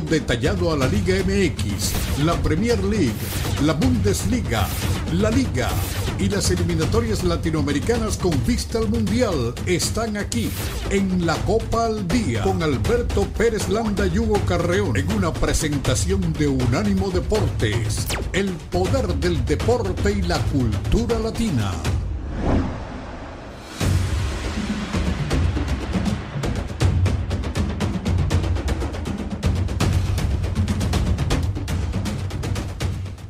Detallado a la Liga MX, la Premier League, la Bundesliga, la Liga y las eliminatorias latinoamericanas con vista al Mundial están aquí en la Copa al Día con Alberto Pérez Landa y Hugo Carreón en una presentación de Unánimo Deportes, el poder del deporte y la cultura latina.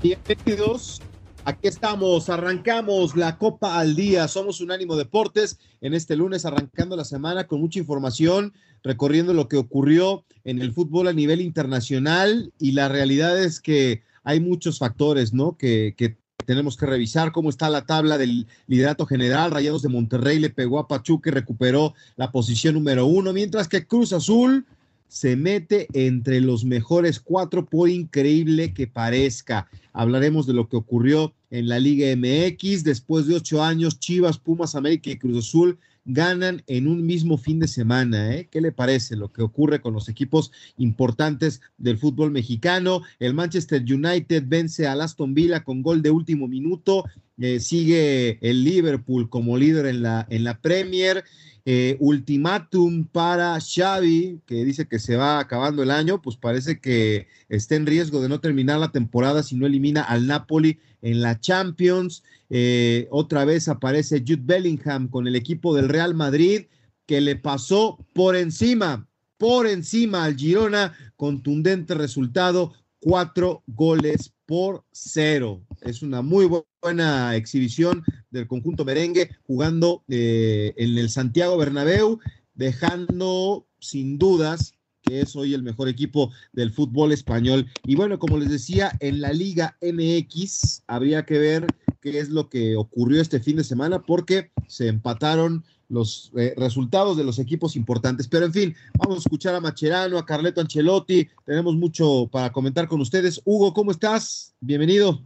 Bienvenidos Aquí estamos, arrancamos la Copa al Día. Somos Unánimo Deportes en este lunes, arrancando la semana con mucha información, recorriendo lo que ocurrió en el fútbol a nivel internacional. Y la realidad es que hay muchos factores, ¿no? Que, que tenemos que revisar cómo está la tabla del liderato general. Rayados de Monterrey le pegó a Pachuca y recuperó la posición número uno, mientras que Cruz Azul se mete entre los mejores cuatro, por increíble que parezca. Hablaremos de lo que ocurrió en la Liga MX. Después de ocho años, Chivas, Pumas, América y Cruz Azul ganan en un mismo fin de semana. ¿eh? ¿Qué le parece lo que ocurre con los equipos importantes del fútbol mexicano? El Manchester United vence a Aston Villa con gol de último minuto. Eh, sigue el Liverpool como líder en la, en la Premier. Eh, ultimátum para Xavi, que dice que se va acabando el año, pues parece que está en riesgo de no terminar la temporada si no elimina al Napoli en la Champions. Eh, otra vez aparece Jude Bellingham con el equipo del Real Madrid, que le pasó por encima, por encima al Girona, contundente resultado, cuatro goles por cero. Es una muy buena exhibición del conjunto merengue jugando eh, en el Santiago Bernabéu, dejando sin dudas que es hoy el mejor equipo del fútbol español. Y bueno, como les decía, en la Liga MX habría que ver qué es lo que ocurrió este fin de semana porque se empataron los eh, resultados de los equipos importantes. Pero en fin, vamos a escuchar a Macherano, a Carleto Ancelotti. Tenemos mucho para comentar con ustedes. Hugo, ¿cómo estás? Bienvenido.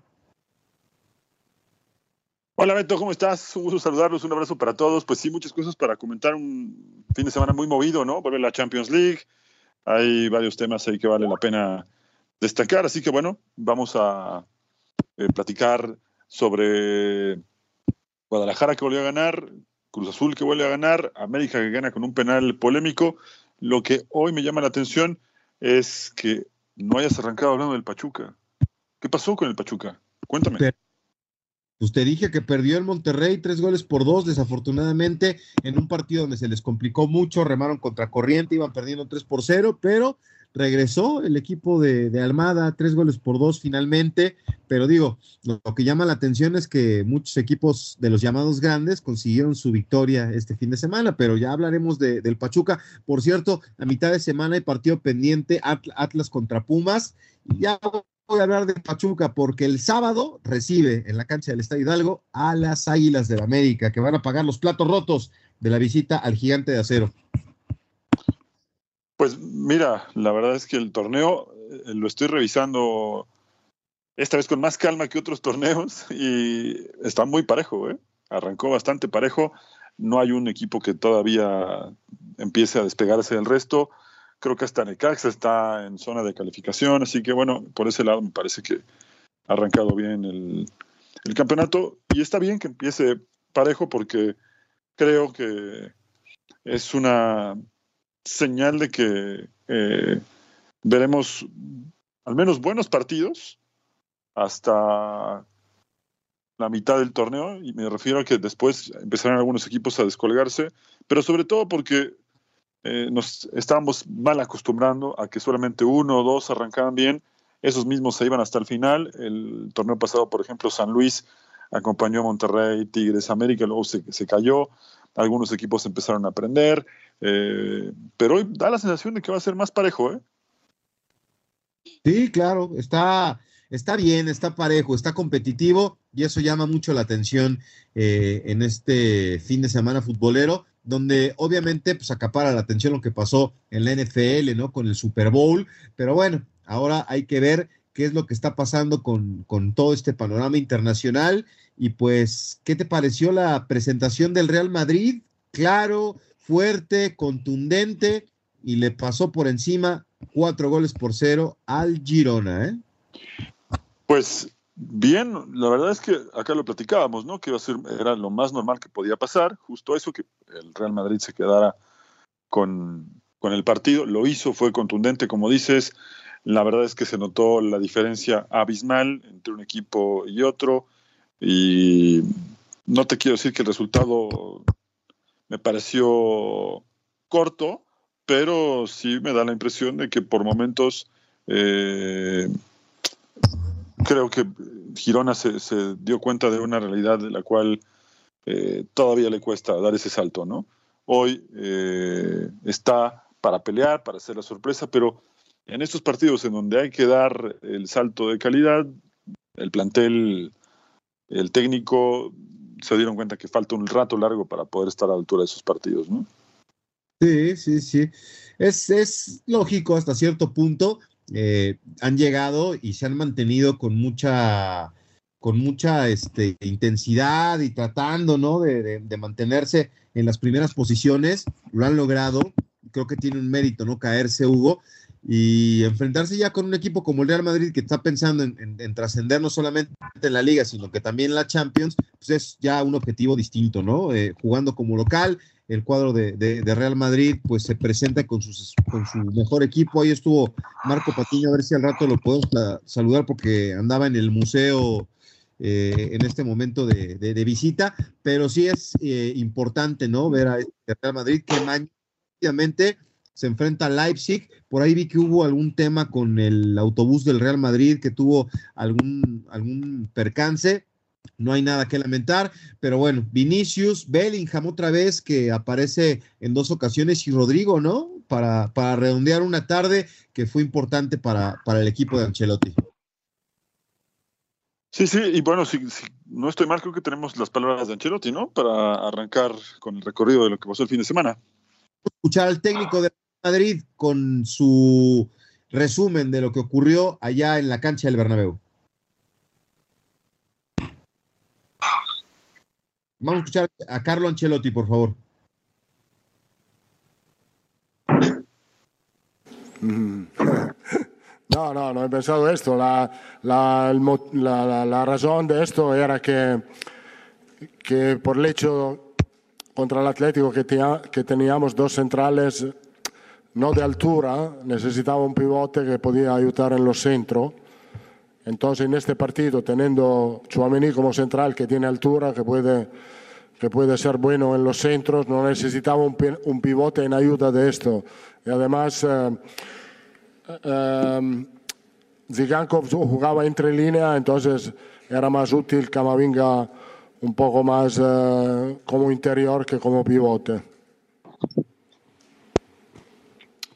Hola Beto, ¿cómo estás? Un gusto saludarlos, un abrazo para todos. Pues sí, muchas cosas para comentar. Un fin de semana muy movido, ¿no? Vuelve la Champions League. Hay varios temas ahí que vale la pena destacar. Así que bueno, vamos a eh, platicar sobre Guadalajara que volvió a ganar, Cruz Azul que vuelve a ganar, América que gana con un penal polémico. Lo que hoy me llama la atención es que no hayas arrancado hablando del Pachuca. ¿Qué pasó con el Pachuca? Cuéntame. Pues te dije que perdió el Monterrey tres goles por dos, desafortunadamente, en un partido donde se les complicó mucho, remaron contra corriente, iban perdiendo tres por cero, pero regresó el equipo de, Almada, tres goles por dos finalmente, pero digo, lo, que llama la atención es que muchos equipos de los llamados grandes consiguieron su victoria este fin de semana, pero ya hablaremos del Pachuca. Por cierto, a mitad de semana hay partido pendiente Atlas contra Pumas, ya voy a hablar de Pachuca porque el sábado recibe en la cancha del Estadio Hidalgo a las Águilas del la América, que van a pagar los platos rotos de la visita al gigante de acero. Pues mira, la verdad es que el torneo eh, lo estoy revisando esta vez con más calma que otros torneos y está muy parejo, ¿eh? arrancó bastante parejo. No hay un equipo que todavía empiece a despegarse del resto. Creo que hasta Necaxa está en zona de calificación, así que bueno, por ese lado me parece que ha arrancado bien el, el campeonato y está bien que empiece parejo porque creo que es una señal de que eh, veremos al menos buenos partidos hasta la mitad del torneo, y me refiero a que después empezarán algunos equipos a descolgarse, pero sobre todo porque eh, nos estábamos mal acostumbrando a que solamente uno o dos arrancaban bien, esos mismos se iban hasta el final. El torneo pasado, por ejemplo, San Luis acompañó a Monterrey, Tigres, América, luego se, se cayó, algunos equipos empezaron a aprender, eh, pero hoy da la sensación de que va a ser más parejo, ¿eh? Sí, claro, está, está bien, está parejo, está competitivo y eso llama mucho la atención eh, en este fin de semana futbolero, donde obviamente pues acapara la atención lo que pasó en la NFL, ¿no? Con el Super Bowl, pero bueno, ahora hay que ver qué es lo que está pasando con, con todo este panorama internacional. Y pues, ¿qué te pareció la presentación del Real Madrid? Claro, fuerte, contundente y le pasó por encima cuatro goles por cero al Girona. ¿eh? Pues bien, la verdad es que acá lo platicábamos, ¿no? Que iba a ser, era lo más normal que podía pasar, justo eso, que el Real Madrid se quedara con, con el partido. Lo hizo, fue contundente, como dices. La verdad es que se notó la diferencia abismal entre un equipo y otro. Y no te quiero decir que el resultado me pareció corto, pero sí me da la impresión de que por momentos eh, creo que Girona se, dio cuenta de una realidad de la cual eh, todavía le cuesta dar ese salto, ¿no? Hoy eh, está para pelear, para hacer la sorpresa, pero en estos partidos en donde hay que dar el salto de calidad, el plantel, el técnico se dieron cuenta que falta un rato largo para poder estar a la altura de esos partidos, ¿no? Sí, sí, sí. Es, es lógico hasta cierto punto. Eh, han llegado y se han mantenido con mucha, con mucha este, intensidad y tratando, ¿no? De, de, mantenerse en las primeras posiciones. Lo han logrado. Creo que tiene un mérito, ¿no? Caerse, Hugo. Y enfrentarse ya con un equipo como el Real Madrid que está pensando en, trascender no solamente en la liga, sino que también en la Champions, pues es ya un objetivo distinto, ¿no? Eh, jugando como local, el cuadro de, Real Madrid pues se presenta con, con su mejor equipo. Ahí estuvo Marco Patiño, a ver si al rato lo podemos saludar porque andaba en el museo eh, en este momento de, visita, pero sí es eh, importante, ¿no? Ver a este Real Madrid que mañana se enfrenta a Leipzig. Por ahí vi que hubo algún tema con el autobús del Real Madrid que tuvo algún, algún percance no hay nada que lamentar, pero bueno, Vinicius, Bellingham otra vez que aparece en dos ocasiones y Rodrigo, ¿no? Para, para redondear una tarde que fue importante para, para el equipo de Ancelotti. Sí, sí, y bueno, si, no estoy mal, creo que tenemos las palabras de Ancelotti, ¿no? Para arrancar con el recorrido de lo que pasó el fin de semana. Escuchar al técnico de Madrid con su resumen de lo que ocurrió allá en la cancha del Bernabéu. Vamos a escuchar a Carlo Ancelotti, por favor. No, no, no he pensado esto. La, la, la, razón de esto era que, que por el hecho contra el Atlético que teníamos dos centrales no de altura, necesitaba un pivote que podía ayudar en los centros. Entonces, en este partido, teniendo Chuamení como central que tiene altura, que puede, que puede ser bueno en los centros, no necesitaba un, pivote en ayuda de esto. Y además, eh, eh, Zigankov jugaba entre línea, entonces era más útil Camavinga un poco más eh, como interior que como pivote.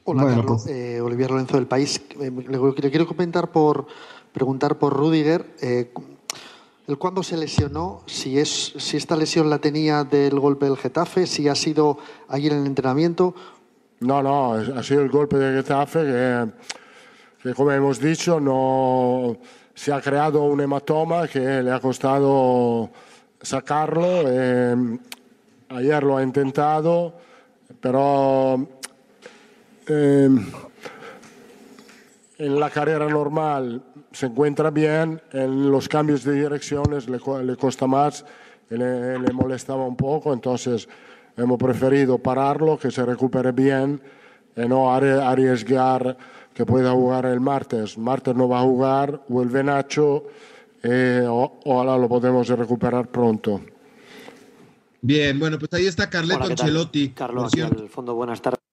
Hola, Carlos. Eh, Olivier Lorenzo del País. Eh, le, quiero comentar por preguntar por Rudiger. Eh, el cuándo se lesionó, si, es, si esta lesión la tenía del golpe del Getafe, si ha sido ayer en el entrenamiento. No, no, ha sido el golpe del Getafe que, que como hemos dicho, no se ha creado un hematoma que le ha costado sacarlo. Eh, ayer lo ha intentado, pero eh, en la carrera normal se encuentra bien, en los cambios de direcciones le, le cuesta más, le, le, molestaba un poco, entonces hemos preferido pararlo, que se recupere bien y no arriesgar que pueda jugar el martes. Martes no va a jugar, vuelve Nacho, eh, ojalá lo podemos recuperar pronto. Bien, bueno, pues ahí está Carleto Ancelotti. Carlos, aquí al fondo, buenas tardes.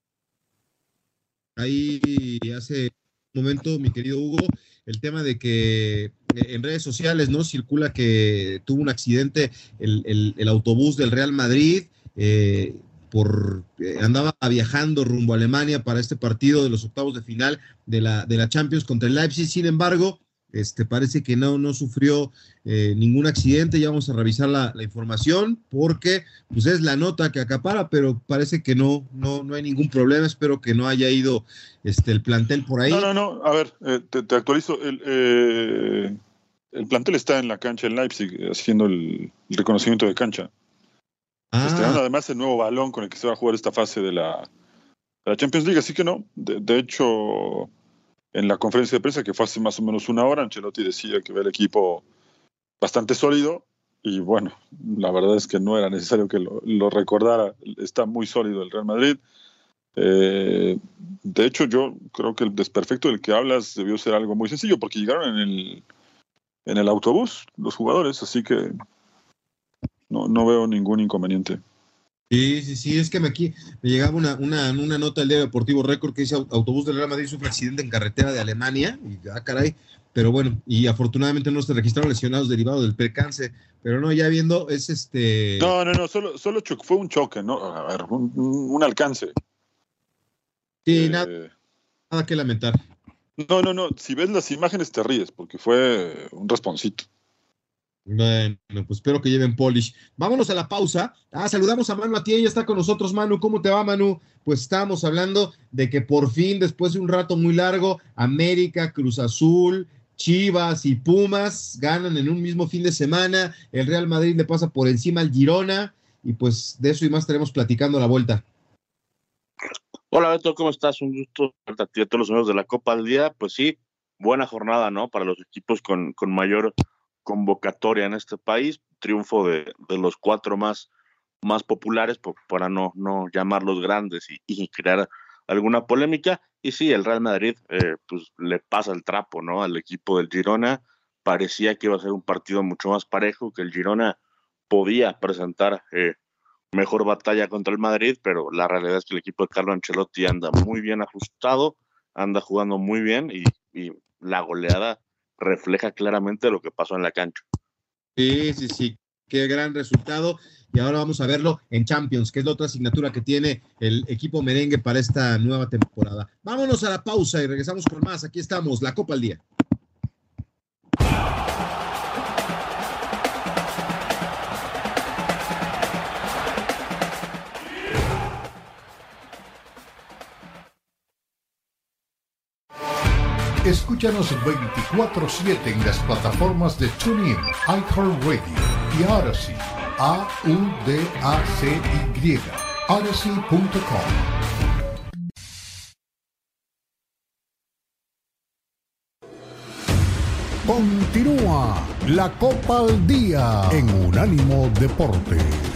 Ahí hace un momento, mi querido Hugo, el tema de que eh, en redes sociales no circula que tuvo un accidente el, el, autobús del Real Madrid. Eh, por eh, andaba viajando rumbo a Alemania para este partido de los octavos de final de la, de la Champions contra el Leipzig. Sin embargo, Este, parece que no, no sufrió eh, ningún accidente. Ya vamos a revisar la, información porque pues es la nota que acapara, pero parece que no, no, no hay ningún problema. Espero que no haya ido este, el plantel por ahí. No, no, no. A ver, eh, te, actualizo. El, eh, el, plantel está en la cancha en Leipzig haciendo el, reconocimiento de cancha. Ah. además el nuevo balón con el que se va a jugar esta fase de la, la Champions League. Así que no. de hecho en la conferencia de prensa, que fue hace más o menos una hora, Ancelotti decía que ve el equipo bastante sólido y bueno, la verdad es que no era necesario que lo, recordara, está muy sólido el Real Madrid. Eh, de hecho, yo creo que el desperfecto del que hablas debió ser algo muy sencillo, porque llegaron en el, en el autobús los jugadores, así que no, no veo ningún inconveniente. Sí, sí, sí, es que me, aquí me llegaba una, una, una nota del Día Deportivo Récord que dice autobús del Real Madrid sufre accidente en carretera de Alemania, y ah, caray, pero bueno, y afortunadamente no se registraron lesionados derivados del percance, pero no, ya viendo, es este... No, no, no, solo, solo fue un choque, ¿no? A ver, un, alcance. Sí, nada, eh, nada que lamentar. No, no, no, si ves las imágenes te ríes, porque fue un responcito. Bueno, pues espero que lleven polish. Vámonos a la pausa. Ah, saludamos a Manu a ti, ella está con nosotros, Manu. ¿Cómo te va, Manu? Pues estamos hablando de que por fin, después de un rato muy largo, América, Cruz Azul, Chivas y Pumas ganan en un mismo fin de semana. El Real Madrid le pasa por encima al Girona. Y pues de eso y más estaremos platicando a la vuelta. Hola Beto, ¿cómo estás? Un gusto a todos los amigos de la Copa del Día. Pues sí, buena jornada, ¿no? Para los equipos con, con mayor convocatoria en este país, triunfo de, los cuatro más, más populares, para no, no llamarlos grandes y, crear alguna polémica. Y sí, el Real Madrid eh, pues le pasa el trapo ¿no? al equipo del Girona. Parecía que iba a ser un partido mucho más parejo, que el Girona podía presentar eh, mejor batalla contra el Madrid, pero la realidad es que el equipo de Carlo Ancelotti anda muy bien ajustado, anda jugando muy bien y la goleada refleja claramente lo que pasó en la cancha. Sí, sí, sí, qué gran resultado. Y ahora vamos a verlo en Champions, que es la otra asignatura que tiene el equipo merengue para esta nueva temporada. Vámonos a la pausa y regresamos con más. Aquí estamos, la Copa al Día. Escúchanos 24-7 en las plataformas de TuneIn, iHeartRadio y Odyssey. A-U-D-A-C-Y. Odyssey.com. Continúa la Copa al Día en Unánimo Deportes.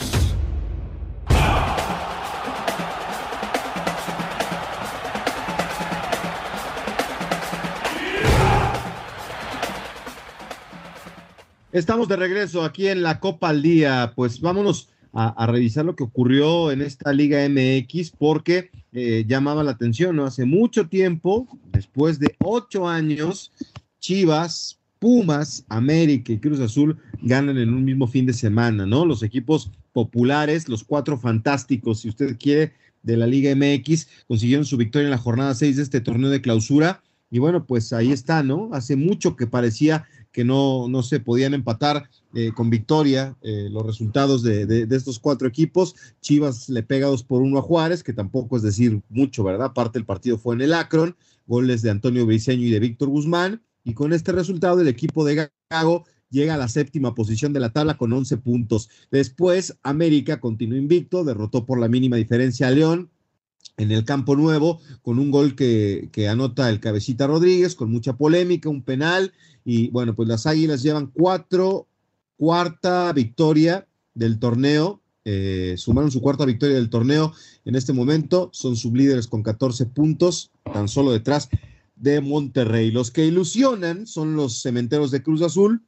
Estamos de regreso aquí en la Copa al Día. Pues vámonos a, revisar lo que ocurrió en esta Liga MX porque eh, llamaba la atención, ¿no? Hace mucho tiempo, después de ocho años, Chivas, Pumas, América y Cruz Azul ganan en un mismo fin de semana, ¿no? Los equipos populares, los cuatro fantásticos, si usted quiere, de la Liga MX, consiguieron su victoria en la jornada seis de este torneo de clausura. Y bueno, pues ahí está, ¿no? Hace mucho que parecía que no, no se podían empatar eh, con victoria eh, los resultados de, estos cuatro equipos. Chivas le pega dos por uno a Juárez, que tampoco es decir mucho, ¿verdad? Aparte el partido fue en el Akron, goles de Antonio Briceño y de Víctor Guzmán, y con este resultado el equipo de Gago llega a la séptima posición de la tabla con 11 puntos. Después, América continuó invicto, derrotó por la mínima diferencia a León, en el campo nuevo, con un gol que, que, anota el cabecita Rodríguez, con mucha polémica, un penal, y bueno, pues las Águilas llevan cuatro, cuarta victoria del torneo, eh, sumaron su cuarta victoria del torneo en este momento, son sublíderes con 14 puntos, tan solo detrás de Monterrey. Los que ilusionan son los cementeros de Cruz Azul.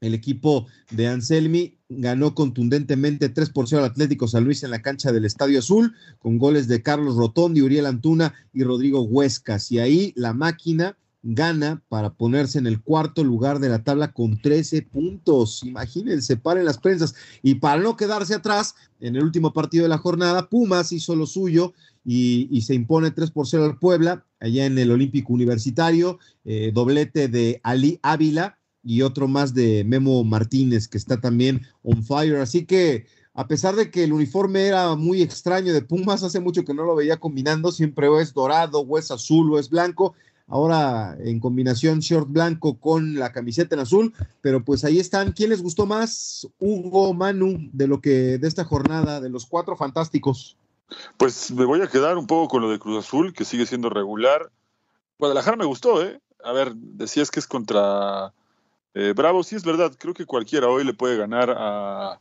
El equipo de Anselmi ganó contundentemente 3 por 0 al Atlético San Luis en la cancha del Estadio Azul, con goles de Carlos Rotondi, Uriel Antuna y Rodrigo Huescas. Y ahí la máquina gana para ponerse en el cuarto lugar de la tabla con 13 puntos. Imagínense, paren las prensas. Y para no quedarse atrás, en el último partido de la jornada, Pumas hizo lo suyo y, se impone 3 por 0 al Puebla, allá en el Olímpico Universitario, eh, doblete de Ali Ávila y otro más de Memo Martínez, que está también on fire. Así que a pesar de que el uniforme era muy extraño de Pumas, hace mucho que no lo veía combinando, siempre o es dorado, o es azul, o es blanco, ahora en combinación short blanco con la camiseta en azul, pero pues ahí están. ¿Quién les gustó más, Hugo, Manu, de lo que de esta jornada, de los cuatro fantásticos? Pues me voy a quedar un poco con lo de Cruz Azul, que sigue siendo regular. Guadalajara me gustó, ¿eh? A ver, decías que es contra eh, Bravo, sí es verdad, creo que cualquiera hoy le puede ganar a,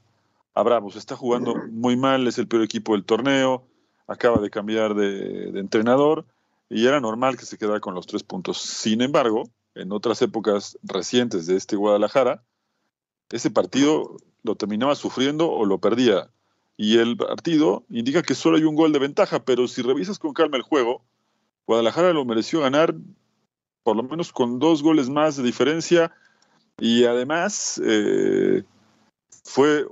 a Bravos. Está jugando muy mal, es el peor equipo del torneo, acaba de cambiar de, de entrenador y era normal que se quedara con los tres puntos. Sin embargo, en otras épocas recientes de este Guadalajara, ese partido lo terminaba sufriendo o lo perdía y el partido indica que solo hay un gol de ventaja, pero si revisas con calma el juego, Guadalajara lo mereció ganar por lo menos con dos goles más de diferencia y además eh, fue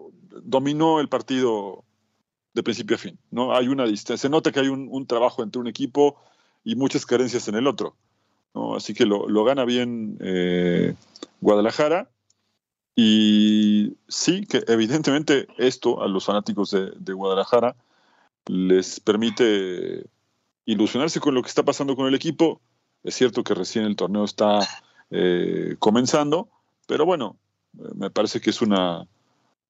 dominó el partido de principio a fin. ¿no? Hay una distancia, se nota que hay un, trabajo entre un equipo y muchas carencias en el otro. ¿no? Así que lo, gana bien eh, Guadalajara y sí, que evidentemente esto a los fanáticos de, Guadalajara les permite ilusionarse con lo que está pasando con el equipo. Es cierto que recién el torneo está eh, comenzando, pero bueno, me parece que es una,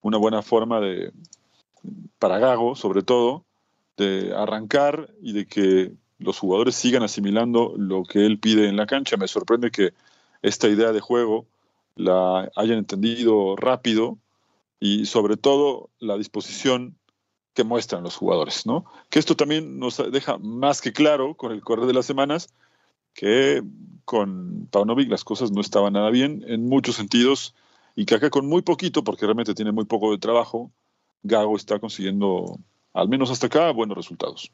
una buena forma de, para Gago sobre todo, de arrancar y de que los jugadores sigan asimilando lo que él pide en la cancha. Me sorprende que esta idea de juego la hayan entendido rápido y sobre todo la disposición que muestran los jugadores, ¿no? Que esto también nos deja más que claro con el correr de las semanas que con Paunovic las cosas no estaban nada bien en muchos sentidos y que acá con muy poquito, porque realmente tiene muy poco de trabajo, Gago está consiguiendo, al menos hasta acá, buenos resultados.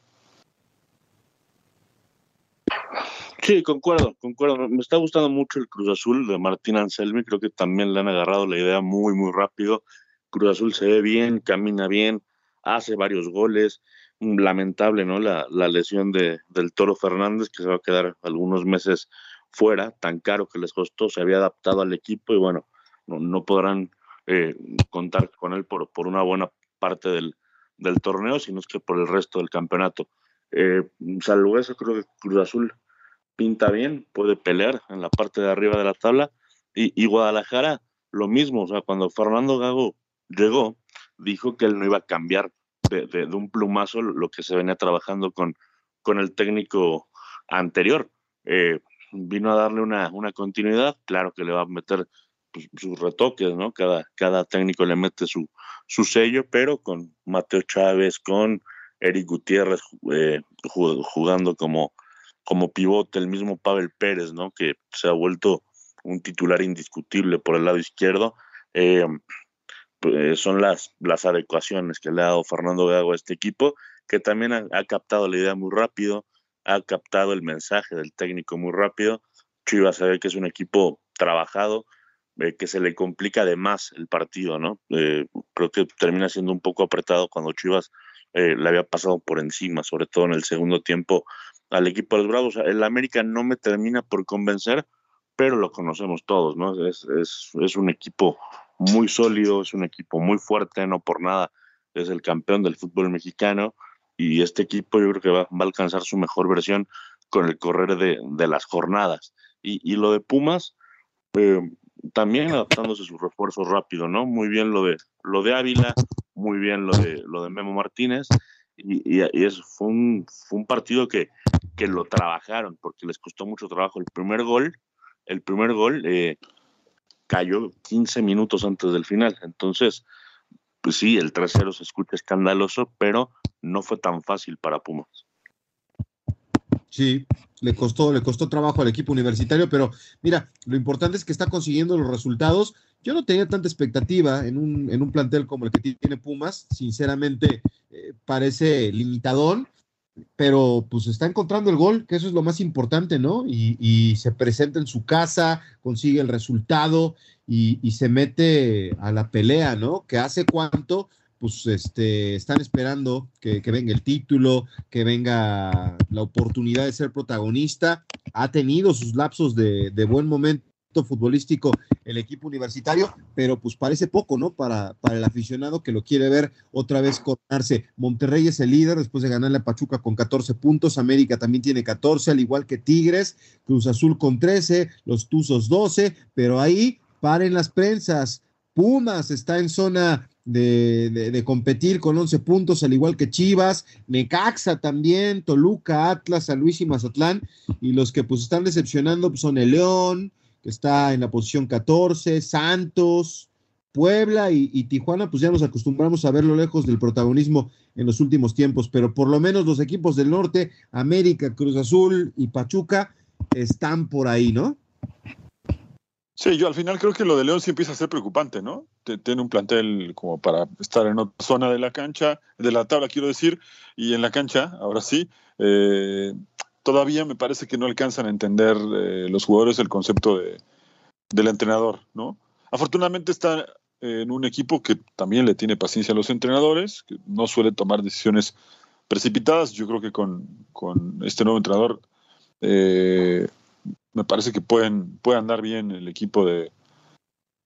Sí, concuerdo, concuerdo. Me está gustando mucho el Cruz Azul de Martín Anselmi. Creo que también le han agarrado la idea muy, muy rápido. Cruz Azul se ve bien, camina bien, hace varios goles. Lamentable, ¿no? La, lesión de, del Toro Fernández, que se va a quedar algunos meses fuera, tan caro que les costó. Se había adaptado al equipo y bueno, no, podrán eh, contar con él por, por una buena parte del, del torneo, sino es que por el resto del campeonato. Eh, salvo eso, creo que Cruz Azul pinta bien, puede pelear en la parte de arriba de la tabla. Y, Guadalajara, lo mismo, o sea, cuando Fernando Gago llegó, dijo que él no iba a cambiar de, un plumazo lo que se venía trabajando con, con el técnico anterior. Eh, vino a darle una, una, continuidad, claro que le va a meter pues, sus retoques, ¿no? Cada, cada técnico le mete su, su sello, pero con Mateo Chávez, con Eric Gutiérrez eh, jugando como como pivote, el mismo Pavel Pérez, ¿no? Que se ha vuelto un titular indiscutible por el lado izquierdo. Eh, son las, las adecuaciones que le ha dado Fernando Gago a este equipo, que también ha, captado la idea muy rápido, ha captado el mensaje del técnico muy rápido. Chivas sabe que es un equipo trabajado, eh, que se le complica además el partido, ¿no? Eh, creo que termina siendo un poco apretado cuando Chivas le había pasado por encima, sobre todo en el segundo tiempo al equipo de los Bravos. El América no me termina por convencer, pero lo conocemos todos, ¿no? Es, es, es, un equipo muy sólido, es un equipo muy fuerte, no por nada es el campeón del fútbol mexicano y este equipo yo creo que va, va a alcanzar su mejor versión con el correr de, de las jornadas. Y, y, lo de Pumas, eh, también adaptándose a sus refuerzos rápido, ¿no? Muy bien lo de, lo de Ávila, muy bien lo de, lo de Memo Martínez y, y, eso fue un, fue un partido que, que lo trabajaron porque les costó mucho trabajo. El primer gol, el primer gol eh, cayó 15 minutos antes del final. Entonces, pues sí, el 3-0 se escucha escandaloso, pero no fue tan fácil para Pumas. Sí, le costó, le costó trabajo al equipo universitario, pero mira, lo importante es que está consiguiendo los resultados. Yo no tenía tanta expectativa en un, en un plantel como el que tiene Pumas, sinceramente eh, parece limitadón, pero pues está encontrando el gol, que eso es lo más importante, ¿no? Y, se presenta en su casa, consigue el resultado y, se mete a la pelea, ¿no? Que hace cuánto, pues este, están esperando que, venga el título, que venga la oportunidad de ser protagonista. Ha tenido sus lapsos de buen momento futbolístico el equipo universitario, pero pues parece poco, ¿no? Para, para el aficionado que lo quiere ver otra vez coronarse. Monterrey es el líder después de ganarle a Pachuca con 14 puntos, América también tiene 14, al igual que Tigres, Cruz Azul con 13, los Tuzos 12, pero ahí paren las prensas. Pumas está en zona de, de, competir con 11 puntos, al igual que Chivas, Necaxa también, Toluca, Atlas, San Luis y Mazatlán, y los que pues están decepcionando pues, son el León, que está en la posición 14, Santos, Puebla y, Tijuana, pues ya nos acostumbramos a verlo lejos del protagonismo en los últimos tiempos, pero por lo menos los equipos del norte, América, Cruz Azul y Pachuca, están por ahí, ¿no? Sí, yo al final creo que lo de León sí empieza a ser preocupante, ¿no? Tiene un plantel como para estar en otra zona de la cancha, de la tabla, quiero decir, y en la cancha, ahora sí. Eh, todavía me parece que no alcanzan a entender eh, los jugadores el concepto de, del entrenador, ¿no? Afortunadamente está en un equipo que también le tiene paciencia a los entrenadores, que no suele tomar decisiones precipitadas. Yo creo que con, este nuevo entrenador eh, me parece que pueden, puede andar bien el equipo de,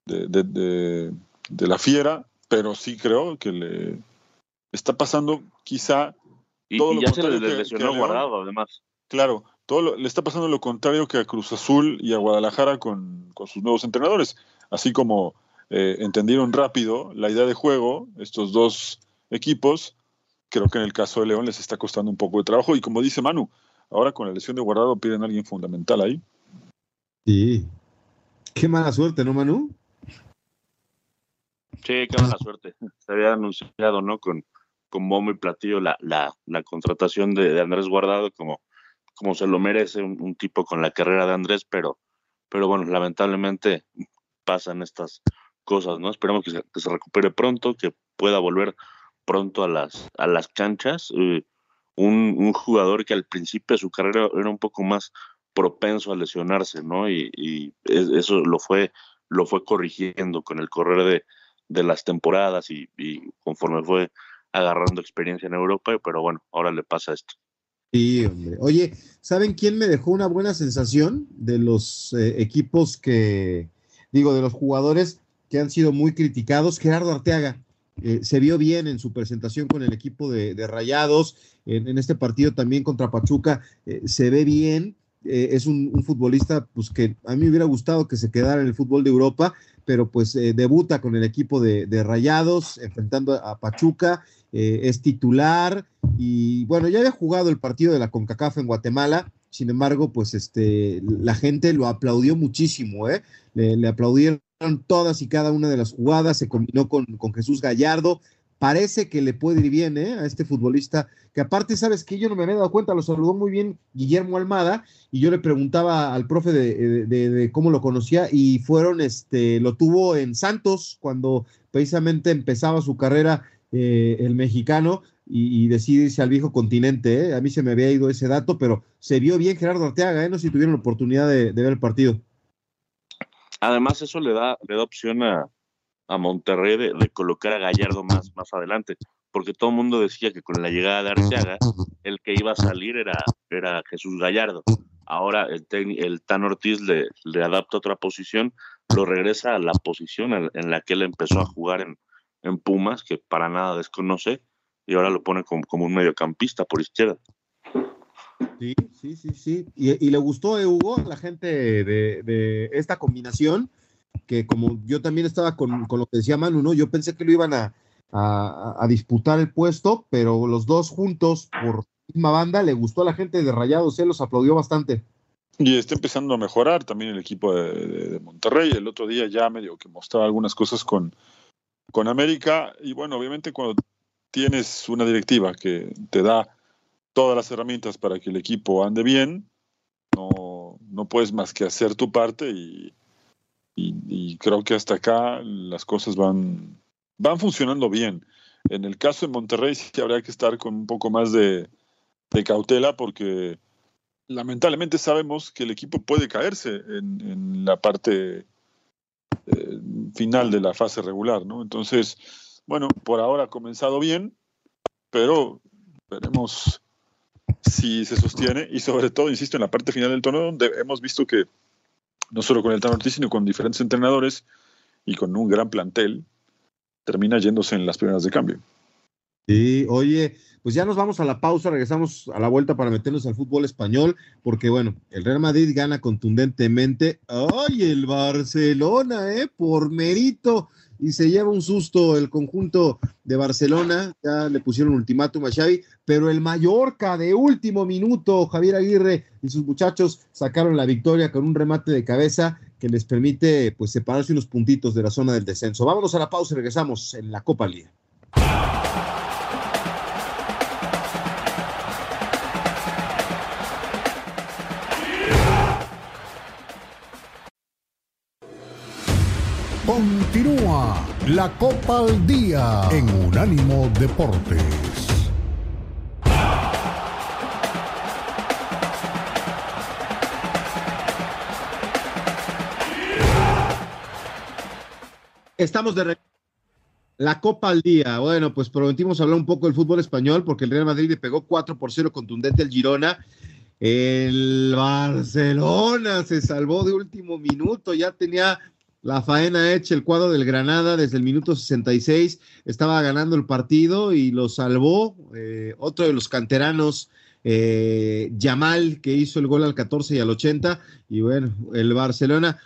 de, la fiera, pero sí creo que le está pasando quizá y, todo ya se le lesionó guardado además. Claro, todo le está pasando lo contrario que a Cruz Azul y a Guadalajara con, sus nuevos entrenadores. Así como eh, entendieron rápido la idea de juego, estos dos equipos, creo que en el caso de León les está costando un poco de trabajo. Y como dice Manu, ahora con la lesión de Guardado piden a alguien fundamental ahí. Sí. Qué mala suerte, ¿no, Manu? Sí, qué mala suerte. Se había anunciado, ¿no? Con, con bombo y platillo la, la, la contratación de, Andrés Guardado como como se lo merece un, tipo con la carrera de Andrés, pero, pero bueno, lamentablemente pasan estas cosas, ¿no? Esperamos que se, recupere pronto, que pueda volver pronto a las, a las canchas. Eh, un, jugador que al principio de su carrera era un poco más propenso a lesionarse, ¿no? Y, eso lo fue, lo fue corrigiendo con el correr de, de las temporadas y, y, conforme fue agarrando experiencia en Europa, pero bueno, ahora le pasa esto. Sí, hombre. Oye, ¿saben quién me dejó una buena sensación de los eh, equipos que, digo, de los jugadores que han sido muy criticados? Gerardo Arteaga. Eh, se vio bien en su presentación con el equipo de, Rayados, en, este partido también contra Pachuca, eh, se ve bien, es un, futbolista pues que a mí me hubiera gustado que se quedara en el fútbol de Europa, pero pues debuta con el equipo de, de Rayados, enfrentando a Pachuca, es titular, y bueno, ya había jugado el partido de la CONCACAF en Guatemala, sin embargo, pues este, la gente lo aplaudió muchísimo, ¿eh? Le, aplaudieron todas y cada una de las jugadas, se combinó con, Jesús Gallardo. Parece que le puede ir bien ¿eh? a este futbolista, que aparte, sabes que yo no me había dado cuenta, lo saludó muy bien Guillermo Almada, y yo le preguntaba al profe de, de cómo lo conocía, y fueron, este, lo tuvo en Santos, cuando precisamente empezaba su carrera eh, el mexicano y, decide irse al viejo continente. ¿eh? A mí se me había ido ese dato, pero se vio bien Gerardo Arteaga, ¿eh? no si tuvieron la oportunidad de, ver el partido. Además, eso le da, le da opción a, Monterrey de, colocar a Gallardo más, más adelante, porque todo el mundo decía que con la llegada de Arteaga, el que iba a salir era, era Jesús Gallardo. Ahora el, el Tan Ortiz le, le adapta otra posición, lo regresa a la posición en la que él empezó a jugar en, en Pumas, que para nada desconoce, y ahora lo pone como, como un mediocampista por izquierda. Sí, sí, sí, sí. Y, le gustó, a Hugo, la gente de, esta combinación, que como yo también estaba con, lo que decía Manu, ¿no? Yo pensé que lo iban a, disputar el puesto, pero los dos juntos por misma banda, le gustó a la gente de Rayados, se los aplaudió bastante. Y está empezando a mejorar también el equipo de, Monterrey. El otro día ya medio que mostraba algunas cosas con, con América. Y bueno, obviamente cuando tienes una directiva que te da todas las herramientas para que el equipo ande bien, no, no puedes más que hacer tu parte y, creo que hasta acá las cosas van, van funcionando bien. En el caso de Monterrey sí habría que estar con un poco más de, de cautela porque lamentablemente sabemos que el equipo puede caerse en, la parte eh, final de la fase regular, ¿no? Entonces, bueno, por ahora ha comenzado bien, pero veremos si se sostiene y sobre todo, insisto, en la parte final del torneo donde hemos visto que no solo con el Tan Ortiz, sino con diferentes entrenadores y con un gran plantel, termina yéndose en las primeras de cambio. Sí, oye, pues ya nos vamos a la pausa, regresamos a la vuelta para meternos al fútbol español, porque bueno, el Real Madrid gana contundentemente. ¡Ay, el Barcelona, eh! Por mérito. Y se lleva un susto el conjunto de Barcelona, ya le pusieron ultimátum a Xavi, pero el Mallorca de último minuto, Javier Aguirre y sus muchachos sacaron la victoria con un remate de cabeza que les permite pues separarse unos puntitos de la zona del descenso. Vámonos a la pausa y regresamos en la Copa Liga. La Copa al Día en Unánimo Deportes. Estamos de la Copa al día. Bueno, pues prometimos hablar un poco del fútbol español porque el Real Madrid le pegó 4 por 0 contundente al Girona. El Barcelona se salvó de último minuto, ya tenía la faena hecha, el cuadro del Granada desde el minuto 66 estaba ganando el partido y lo salvó eh, otro de los canteranos, eh, Yamal, que hizo el gol al 14 y al 80. Y bueno, el Barcelona,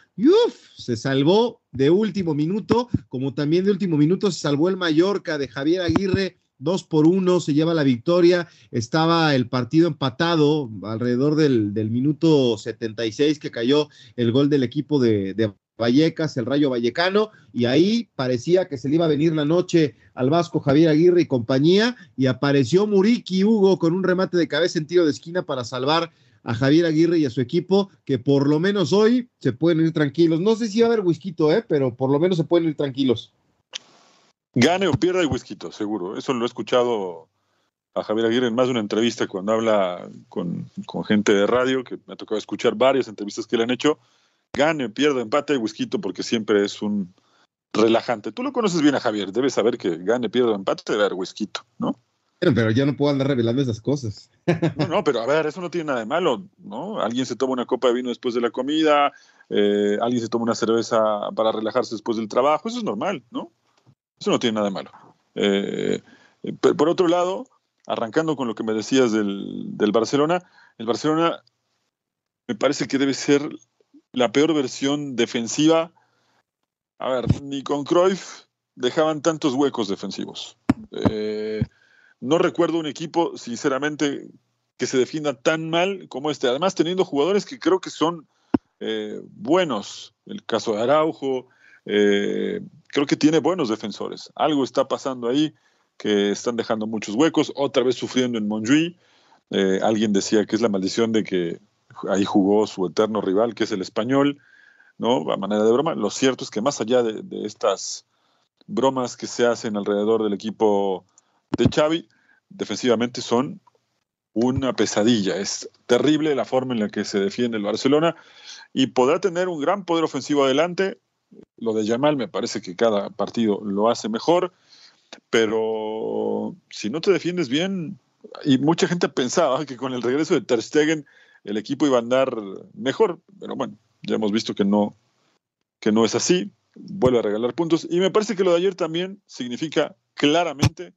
se salvó de último minuto, como también de último minuto se salvó el Mallorca de Javier Aguirre. Dos por uno, se lleva la victoria. Estaba el partido empatado alrededor del, minuto 76 que cayó el gol del equipo de, de Vallecas, el Rayo Vallecano, y ahí parecía que se le iba a venir la noche al Vasco Javier Aguirre y compañía, y apareció Muriqui Hugo con un remate de cabeza en tiro de esquina para salvar a Javier Aguirre y a su equipo, que por lo menos hoy se pueden ir tranquilos. No sé si va a haber whisky, ¿eh? pero por lo menos se pueden ir tranquilos. Gane o pierda el whisky, seguro. Eso lo he escuchado a Javier Aguirre en más de una entrevista cuando habla con, con gente de radio, que me ha tocado escuchar varias entrevistas que le han hecho gane, pierda, empate whisky porque siempre es un relajante. Tú lo conoces bien a Javier, debes saber que gane, pierda empate debe haber whisky, ¿no? Pero, ya no puedo andar revelando esas cosas. No, no, pero a ver, eso no tiene nada de malo, ¿no? Alguien se toma una copa de vino después de la comida, eh, alguien se toma una cerveza para relajarse después del trabajo, eso es normal, ¿no? Eso no tiene nada de malo. Eh, por otro lado, arrancando con lo que me decías del, del Barcelona, el Barcelona me parece que debe ser la peor versión defensiva. A ver, ni con Cruyff dejaban tantos huecos defensivos. Eh, no recuerdo un equipo, sinceramente, que se defienda tan mal como este. Además, teniendo jugadores que creo que son eh, buenos. El caso de Araujo, eh, creo que tiene buenos defensores. Algo está pasando ahí que están dejando muchos huecos, otra vez sufriendo en Montjuic. alguien decía que es la maldición de que ahí jugó su eterno rival, que es el español, ¿no? A manera de broma. Lo cierto es que más allá de, estas bromas que se hacen alrededor del equipo de Xavi, defensivamente son una pesadilla. Es terrible la forma en la que se defiende el Barcelona y podrá tener un gran poder ofensivo adelante. Lo de Yamal me parece que cada partido lo hace mejor, pero si no te defiendes bien, y mucha gente pensaba que con el regreso de Ter Stegen el equipo iba a andar mejor, pero bueno, ya hemos visto que no, que no es así, vuelve a regalar puntos y me parece que lo de ayer también significa claramente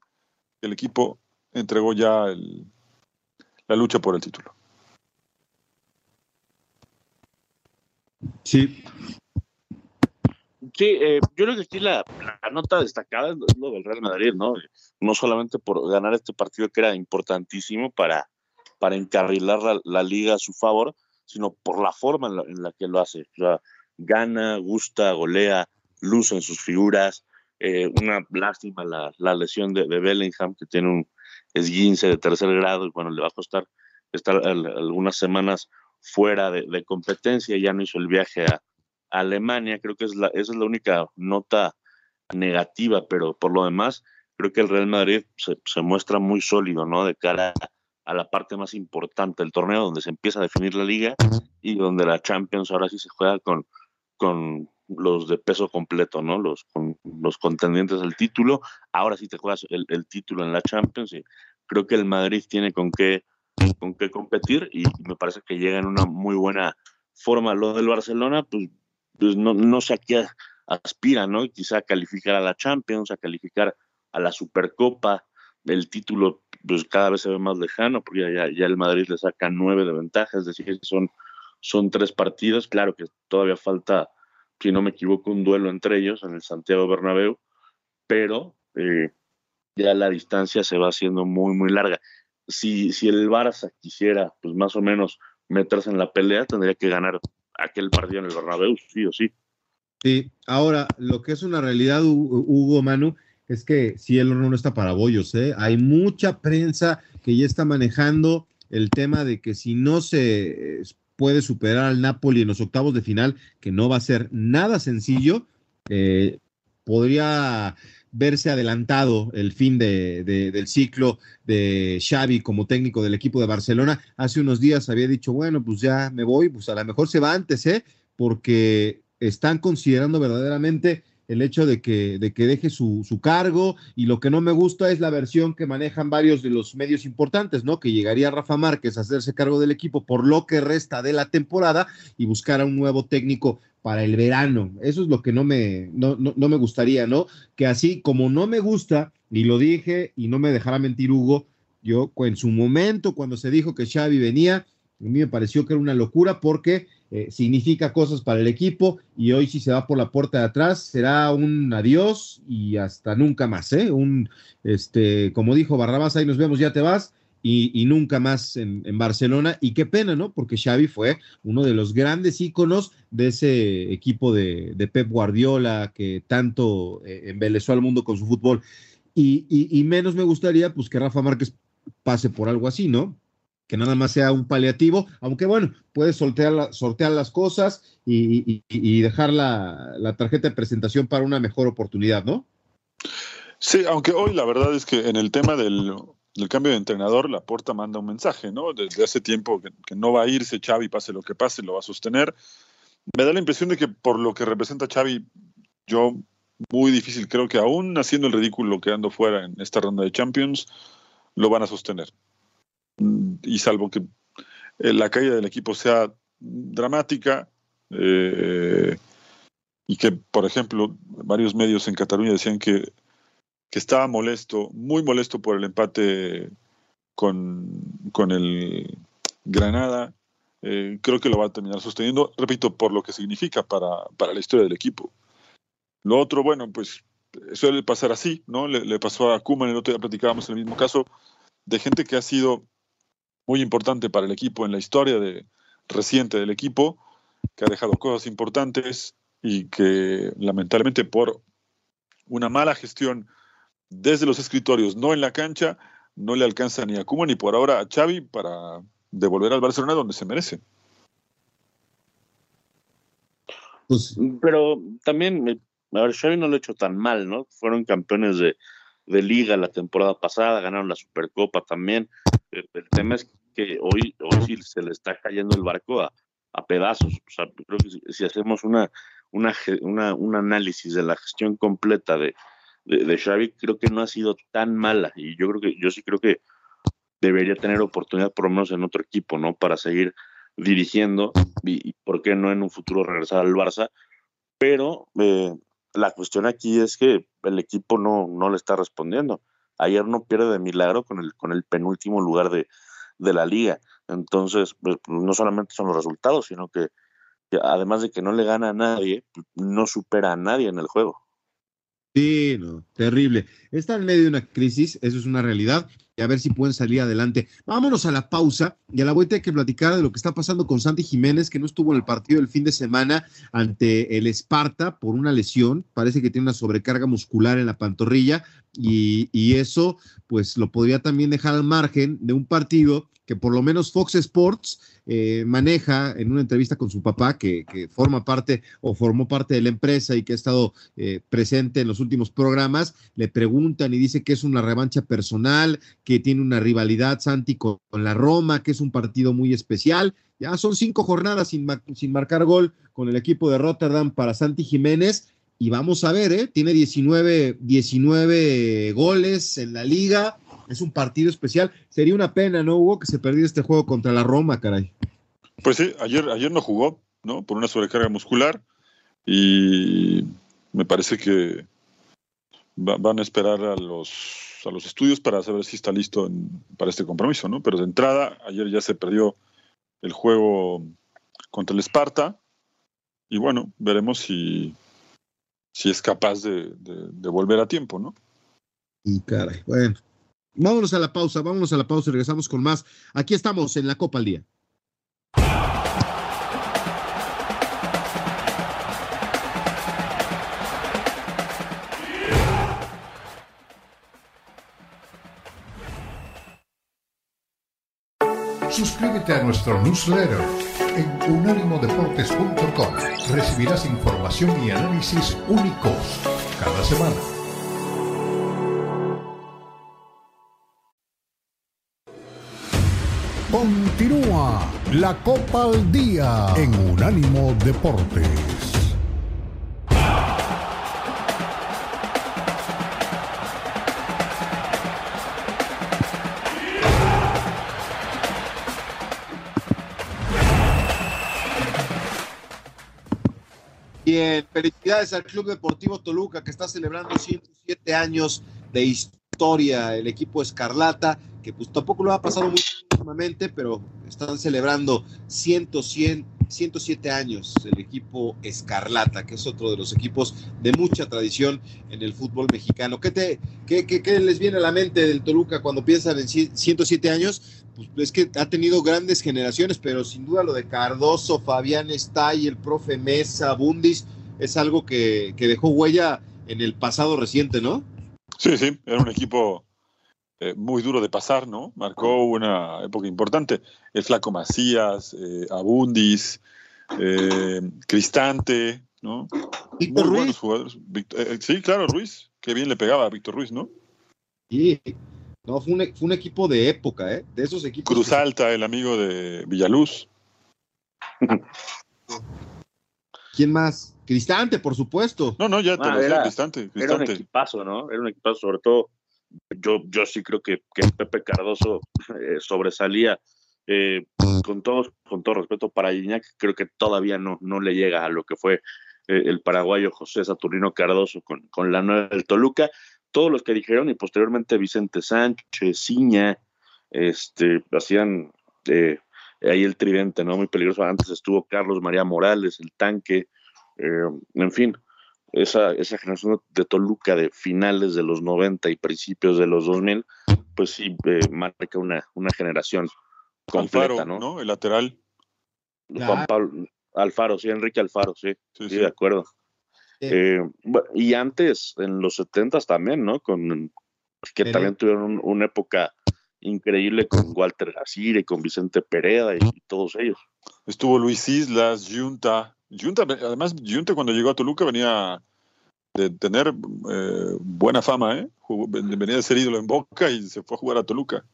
que el equipo entregó ya la lucha por el título. Sí. Sí, eh, yo creo que aquí la, nota destacada es lo del Real Madrid, ¿no? No solamente por ganar este partido que era importantísimo para, para encarrilar la, liga a su favor, sino por la forma en la, que lo hace. O sea, gana, gusta, golea, luce en sus figuras. Eh, una lástima la, lesión de, Bellingham, que tiene un esguince de tercer grado y bueno, le va a costar estar algunas semanas fuera de, competencia. Ya no hizo el viaje a, Alemania. Creo que es la, esa es la única nota negativa, pero por lo demás, creo que el Real Madrid se, se muestra muy sólido, ¿no? De cara a la parte más importante del torneo, donde se empieza a definir la liga y donde la Champions ahora sí se juega con, con los de peso completo, ¿no? Los, con, los contendientes al título. Ahora sí te juegas el, título en la Champions y creo que el Madrid tiene con qué, con qué competir y me parece que llega en una muy buena forma. Lo del Barcelona, pues, pues no, no sé a qué aspira, ¿no? Quizá a calificar a la Champions, a calificar a la Supercopa, el título pues cada vez se ve más lejano, porque ya, ya el Madrid le saca nueve de ventaja, es decir, son, son tres partidos, claro que todavía falta, si no me equivoco, un duelo entre ellos en el Santiago Bernabéu, pero eh, ya la distancia se va haciendo muy, muy larga. Si, si el Barça quisiera, pues más o menos meterse en la pelea, tendría que ganar aquel partido en el Bernabéu, sí o sí. Sí, ahora, lo que es una realidad, Hugo Manu, es que si el horno no está para bollos, ¿eh? Hay mucha prensa que ya está manejando el tema de que si no se puede superar al Napoli en los octavos de final, que no va a ser nada sencillo, eh, podría verse adelantado el fin de, del ciclo de Xavi como técnico del equipo de Barcelona. Hace unos días había dicho, bueno, pues ya me voy, pues a lo mejor se va antes, ¿eh? Porque están considerando verdaderamente el hecho de que, de que deje su, su, cargo y lo que no me gusta es la versión que manejan varios de los medios importantes, ¿no? Que llegaría Rafa Márquez a hacerse cargo del equipo por lo que resta de la temporada y buscar a un nuevo técnico para el verano. Eso es lo que no me, no, no, me gustaría, ¿no? Que así como no me gusta, y lo dije y no me dejará mentir Hugo, yo en su momento cuando se dijo que Xavi venía, a mí me pareció que era una locura porque eh, significa cosas para el equipo y hoy si se va por la puerta de atrás será un adiós y hasta nunca más, ¿eh? Un, este, como dijo Barrabás, ahí nos vemos, ya te vas y, nunca más en, Barcelona y qué pena, ¿no? Porque Xavi fue uno de los grandes íconos de ese equipo de, Pep Guardiola que tanto eh, embelezó al mundo con su fútbol y, y menos me gustaría pues que Rafa Márquez pase por algo así, ¿no? Que nada más sea un paliativo, aunque bueno, puedes sortear, las cosas y, dejar la, tarjeta de presentación para una mejor oportunidad, ¿no? Sí, aunque hoy la verdad es que en el tema del, cambio de entrenador, la Porta manda un mensaje, ¿no? Desde hace tiempo que, que, no va a irse Xavi, pase lo que pase, lo va a sostener. Me da la impresión de que por lo que representa Xavi, yo muy difícil, creo que aún haciendo el ridículo quedando fuera en esta ronda de Champions, lo van a sostener y salvo que eh, la caída del equipo sea dramática eh, y que, por ejemplo, varios medios en Cataluña decían que, que estaba molesto, muy molesto por el empate con, con el Granada, eh, creo que lo va a terminar sosteniendo, repito, por lo que significa para, para la historia del equipo. Lo otro, bueno, pues suele pasar así, ¿no? Le, le pasó a Kuman, el otro día platicábamos en el mismo caso, de gente que ha sido muy importante para el equipo en la historia de, reciente del equipo, que ha dejado cosas importantes y que lamentablemente por una mala gestión desde los escritorios, no en la cancha, no le alcanza ni a Kuma ni por ahora a Xavi para devolver al Barcelona donde se merece. Pues, Pero también, a ver, Xavi no lo ha hecho tan mal, ¿no? Fueron campeones de, de liga la temporada pasada, ganaron la Supercopa también. El, tema es que hoy, hoy sí se le está cayendo el barco a, a pedazos. O sea, creo que si, hacemos una, una, una, un análisis de la gestión completa de, de, Xavi, creo que no ha sido tan mala. Y yo creo que, yo sí creo que debería tener oportunidad por lo menos en otro equipo, ¿no? Para seguir dirigiendo y, por qué no en un futuro regresar al Barça. Pero eh, la cuestión aquí es que el equipo no, no le está respondiendo ayer no pierde de milagro con el, con el penúltimo lugar de, la liga. Entonces, pues, no solamente son los resultados, sino que, además de que no le gana a nadie, no supera a nadie en el juego. Sí, no, terrible. Está en medio de una crisis, eso es una realidad, a ver si pueden salir adelante. Vámonos a la pausa y a la vuelta hay que platicar de lo que está pasando con Santi Jiménez, que no estuvo en el partido el fin de semana ante el Esparta por una lesión. Parece que tiene una sobrecarga muscular en la pantorrilla y, y eso, pues lo podría también dejar al margen de un partido que por lo menos Fox Sports eh, maneja en una entrevista con su papá, que, forma parte o formó parte de la empresa y que ha estado eh, presente en los últimos programas, le preguntan y dice que es una revancha personal, que tiene una rivalidad, Santi, con, la Roma, que es un partido muy especial. Ya son cinco jornadas sin, sin marcar gol con el equipo de Rotterdam para Santi Jiménez. Y vamos a ver, ¿eh? tiene 19, 19 goles en la liga. Es un partido especial. Sería una pena, ¿no, Hugo, que se perdiera este juego contra la Roma, caray? Pues sí, ayer, ayer no jugó, ¿no? Por una sobrecarga muscular. Y me parece que van a esperar a los, a los estudios para saber si está listo para este compromiso, ¿no? Pero de entrada, ayer ya se perdió el juego contra el Esparta y bueno, veremos si, si es capaz de, de, volver a tiempo, ¿no? Y caray, bueno. Vámonos a la pausa, vámonos a la pausa y regresamos con más. Aquí estamos en la Copa al Día. Suscríbete a nuestro newsletter en unánimodeportes.com. Recibirás información y análisis únicos cada semana. Continúa la Copa al Día en Unánimo Deportes. Bien, felicidades al Club Deportivo Toluca que está celebrando 107 años de historia, el equipo Escarlata, que pues tampoco lo ha pasado muy últimamente, pero están celebrando 107 años el equipo Escarlata, que es otro de los equipos de mucha tradición en el fútbol mexicano. ¿Qué, te, qué, qué les viene a la mente del Toluca cuando piensan en 107 años? Pues es que ha tenido grandes generaciones, pero sin duda lo de Cardoso, Fabián Estay, el profe Mesa, Bundis, es algo que, dejó huella en el pasado reciente, ¿no? Sí, sí, era un equipo eh, muy duro de pasar, ¿no? Marcó una época importante. El Flaco Macías, eh, Abundis, eh, Cristante, ¿no? Víctor muy Ruiz. jugadores. Eh, sí, claro, Ruiz. Qué bien le pegaba a Víctor Ruiz, ¿no? Sí, no, fue un, fue un equipo de época, ¿eh? De esos equipos. Cruz Alta, el amigo de Villaluz. ¿Quién más? Cristante, por supuesto. No, no, ya te ah, lo era, Cristante, Era un equipazo, ¿no? Era un equipazo, sobre todo. Yo, yo sí creo que, que Pepe Cardoso eh, sobresalía. Eh, con, todo, con todo respeto para Iñak, creo que todavía no, no le llega a lo que fue eh, el paraguayo José Saturnino Cardoso con, con la nueva del Toluca todos los que dijeron y posteriormente Vicente Sánchez, Ciña, este, hacían eh, ahí el tridente, ¿no? Muy peligroso. Antes estuvo Carlos María Morales, el tanque, eh, en fin, esa, esa generación de Toluca de finales de los 90 y principios de los 2000, pues sí eh, marca una, una generación completa, ¿no? ¿no? El lateral. Juan Pablo, Alfaro, sí, Enrique Alfaro, sí, sí, de acuerdo. Eh, y antes, en los 70 también, ¿no? Con, que también tuvieron una época increíble con Walter Gacire, con Vicente Pereda y, todos ellos. Estuvo Luis Islas, Junta. Junta, además, Junta cuando llegó a Toluca venía de tener eh, buena fama, ¿eh? venía de ser ídolo en Boca y se fue a jugar a Toluca.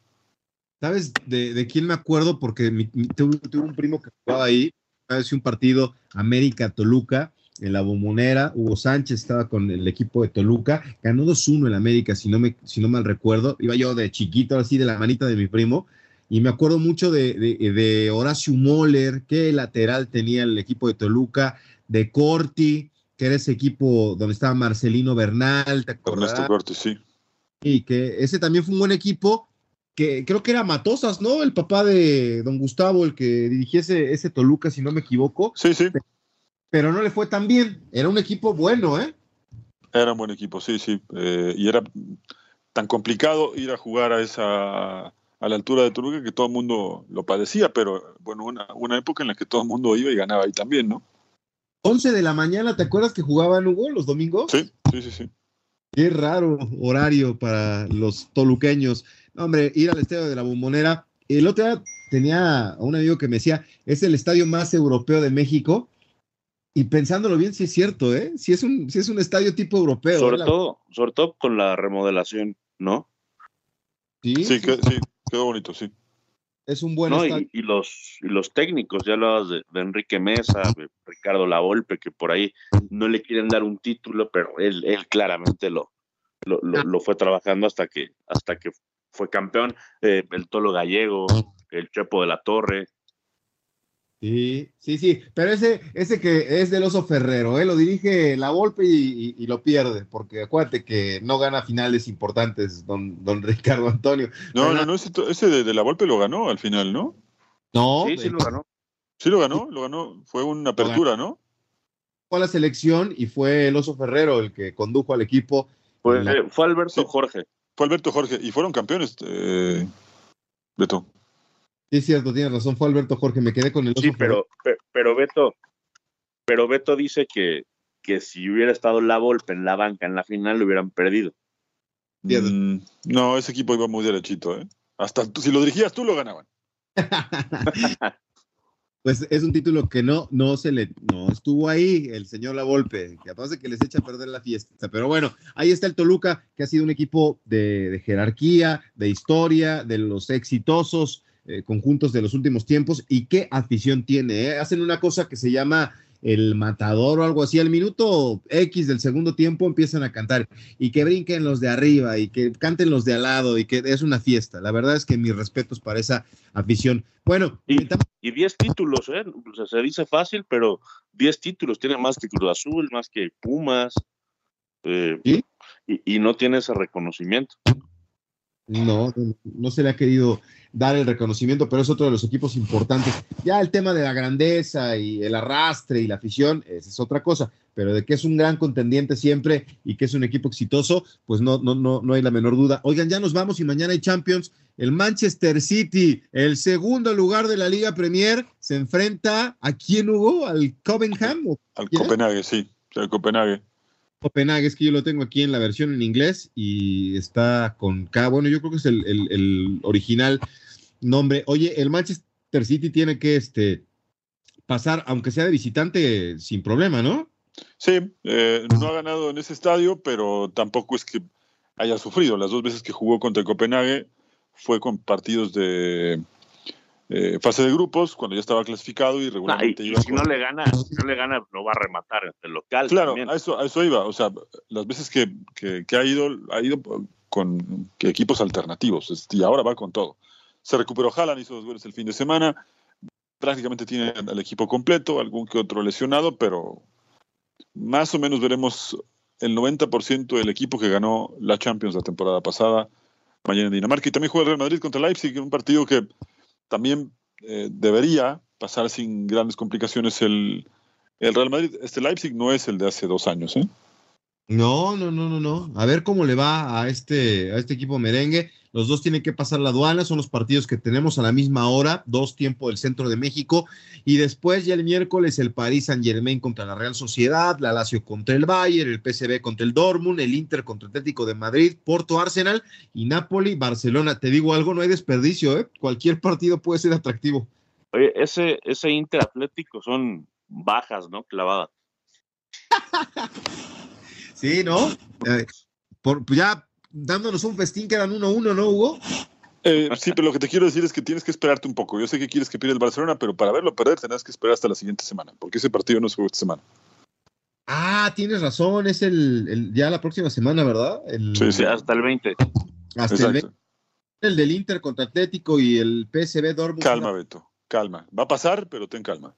¿Sabes de, quién me acuerdo? Porque tuve, un primo que jugaba ahí, hace un partido América-Toluca, en la bombonera. Hugo Sánchez estaba con el equipo de Toluca, ganó 2-1 en América, si no, me, si no mal recuerdo. Iba yo de chiquito, así de la manita de mi primo. Y me acuerdo mucho de, de, Horacio Moller, que lateral tenía el equipo de Toluca, de Corti, que era ese equipo donde estaba Marcelino Bernal, ¿te Ernesto Corti, sí. Y que ese también fue un buen equipo, que creo que era Matosas, ¿no? El papá de don Gustavo, el que dirigiese ese Toluca, si no me equivoco. Sí, sí pero no le fue tan bien. Era un equipo bueno, ¿eh? Era un buen equipo, sí, sí. Eh, y era tan complicado ir a jugar a esa a la altura de Toluca que todo el mundo lo padecía, pero bueno, una, una época en la que todo el mundo iba y ganaba ahí también, ¿no? 11 de la mañana, ¿te acuerdas que jugaban Hugo los domingos? Sí, sí, sí, sí. Qué raro horario para los toluqueños. hombre, ir al estadio de la Bombonera. El otro día tenía a un amigo que me decía, es el estadio más europeo de México. Y pensándolo bien, sí es cierto, ¿eh? Sí es un, sí es un estadio tipo europeo. Sobre todo, sobre todo con la remodelación, ¿no? Sí, sí, quedó bonito, sí. Es un buen y, los, y los técnicos, ya hablabas de, Enrique Mesa, de Ricardo Lavolpe, que por ahí no le quieren dar un título, pero él, él claramente lo, lo, lo, fue trabajando hasta que, hasta que fue campeón. Eh, el Tolo Gallego, el Chepo de la Torre, Sí, sí, sí, pero ese, ese que es del oso Ferrero, ¿eh? lo dirige la golpe y, lo pierde, porque acuérdate que no gana finales importantes, don, don Ricardo Antonio. No, no, no, ese, de, la golpe lo ganó al final, ¿no? No. Sí, sí lo ganó. Sí lo ganó, lo ganó, fue una apertura, ¿no? Fue a la selección y fue el oso Ferrero el que condujo al equipo. fue Alberto Jorge. Fue Alberto Jorge y fueron campeones, eh, Beto. Sí, es cierto, tienes razón, fue Alberto Jorge, me quedé con el Sí, pero, pero, Beto, pero Beto dice que, que si hubiera estado la Volpe en la banca en la final lo hubieran perdido. Mm, no, ese equipo iba muy derechito, ¿eh? Hasta si lo dirigías tú lo ganaban. pues es un título que no, no se le, no estuvo ahí el señor La Volpe, que aparte que les echa a perder la fiesta. Pero bueno, ahí está el Toluca, que ha sido un equipo de, de jerarquía, de historia, de los exitosos, eh, conjuntos de los últimos tiempos y qué afición tiene. ¿eh? Hacen una cosa que se llama el matador o algo así. Al minuto X del segundo tiempo empiezan a cantar y que brinquen los de arriba y que canten los de al lado y que es una fiesta. La verdad es que mis respetos para esa afición. Bueno, y 10 títulos, ¿eh? se dice fácil, pero 10 títulos. Tiene más que Cruz Azul, más que Pumas. Eh, y, no tiene ese reconocimiento. No, no se le ha querido dar el reconocimiento, pero es otro de los equipos importantes. Ya el tema de la grandeza y el arrastre y la afición, esa es otra cosa, pero de que es un gran contendiente siempre y que es un equipo exitoso, pues no, no, no, no hay la menor duda. Oigan, ya nos vamos y mañana hay Champions. El Manchester City, el segundo lugar de la Liga Premier, se enfrenta a quién hubo, al Copenhagen. Al Copenhague, sí, al Copenhague. Copenhague, es que yo lo tengo aquí en la versión en inglés y está con K. Bueno, yo creo que es el, el original nombre. Oye, el Manchester City tiene que este, pasar, aunque sea de visitante, sin problema, ¿no? Sí, eh, no ha ganado en ese estadio, pero tampoco es que haya sufrido. Las dos veces que jugó contra el Copenhague fue con partidos de eh, fase de grupos, cuando ya estaba clasificado y regularmente y, si no le gana, si no le gana, no va a rematar el local. Claro, A, eso, a eso iba. O sea, las veces que, que, ha ido, ha ido con equipos alternativos y ahora va con todo. Se recuperó Haaland, hizo dos goles el fin de semana. Prácticamente tiene el equipo completo, algún que otro lesionado, pero más o menos veremos el 90% del equipo que ganó la Champions la temporada pasada mañana en Dinamarca. Y también juega el Real Madrid contra Leipzig, un partido que también eh, debería pasar sin grandes complicaciones el, el Real Madrid. Este Leipzig no es el de hace dos años, ¿eh? No, no, no, no, no. A ver cómo le va a este, a este equipo merengue. Los dos tienen que pasar la aduana, son los partidos que tenemos a la misma hora, dos tiempos del centro de México. Y después, ya el miércoles, el París Saint Germain contra la Real Sociedad, la Lazio contra el Bayern, el PSV contra el Dortmund, el Inter contra el Atlético de Madrid, Porto Arsenal y Napoli, Barcelona. Te digo algo, no hay desperdicio, ¿eh? Cualquier partido puede ser atractivo. Oye, ese, ese Inter Atlético son bajas, ¿no? Clavadas. Sí, ¿no? Eh, por, ya dándonos un festín que eran 1-1, ¿no, Hugo? Eh, sí, pero lo que te quiero decir es que tienes que esperarte un poco. Yo sé que quieres que pierda el Barcelona, pero para verlo perder tendrás que esperar hasta la siguiente semana, porque ese partido no se juega esta semana. Ah, tienes razón, es el, ya la próxima semana, ¿verdad? sí, sí, hasta el 20. Hasta el 20. El del Inter contra Atlético y el PSV Dortmund. Calma, Beto, calma. Va a pasar, pero ten calma.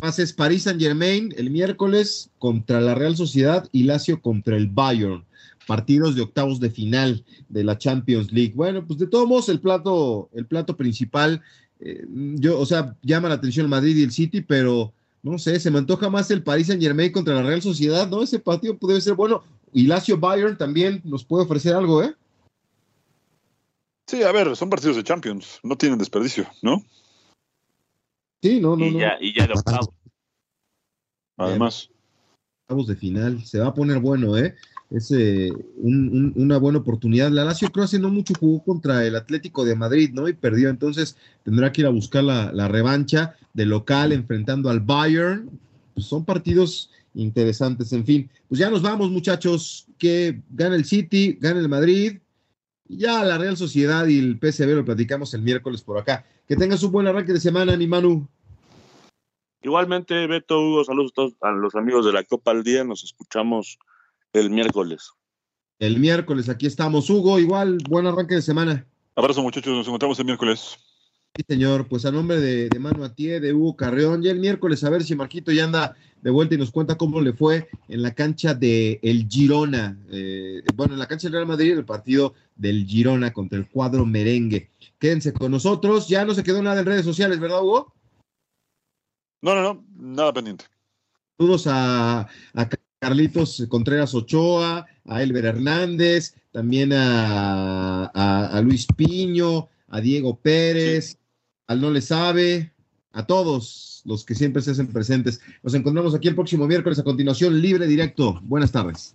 Más es París Saint Germain el miércoles contra la Real Sociedad y Lazio contra el Bayern. Partidos de octavos de final de la Champions League. Bueno, pues de todos modos, el plato, el plato principal, eh, yo, o sea, llama la atención el Madrid y el City, pero no sé, se me antoja más el París Saint Germain contra la Real Sociedad, ¿no? Ese partido puede ser bueno. Y Lazio Bayern también nos puede ofrecer algo, ¿eh? Sí, a ver, son partidos de Champions, no tienen desperdicio, ¿no? Sí, no, no. Y, Ya, y ya de octavos. Además. Octavos de final. Se va a poner bueno, ¿eh? Es eh, una buena oportunidad. La Lazio creo hace no mucho jugó contra el Atlético de Madrid, ¿no? Y perdió. Entonces tendrá que ir a buscar la, revancha de local enfrentando al Bayern. Pues son partidos interesantes. En fin, pues ya nos vamos, muchachos. Que gane el City, gane el Madrid. Ya la Real Sociedad y el PSV lo platicamos el miércoles por acá. Que tengas un buen arranque de semana, mi Manu. Igualmente, Beto, Hugo, saludos a todos a los amigos de la Copa al Día. Nos escuchamos el miércoles. El miércoles, aquí estamos. Hugo, igual, buen arranque de semana. Abrazo, muchachos. Nos encontramos el miércoles. Sí, señor. Pues a nombre de, de Manu Atié, de Hugo Carreón, ya el miércoles a ver si Marquito ya anda de vuelta y nos cuenta cómo le fue en la cancha de el Girona. Eh, bueno, en la cancha del Real Madrid, el partido del Girona contra el cuadro merengue. Quédense con nosotros. Ya no se quedó nada en redes sociales, ¿verdad, Hugo? No, no, no, nada pendiente. Saludos a, a Carlitos Contreras Ochoa, a Elber Hernández, también a, a, a Luis Piño, a Diego Pérez. Al No Le Sabe, a todos los que siempre se hacen presentes. Nos encontramos aquí el próximo miércoles a continuación, libre directo. Buenas tardes.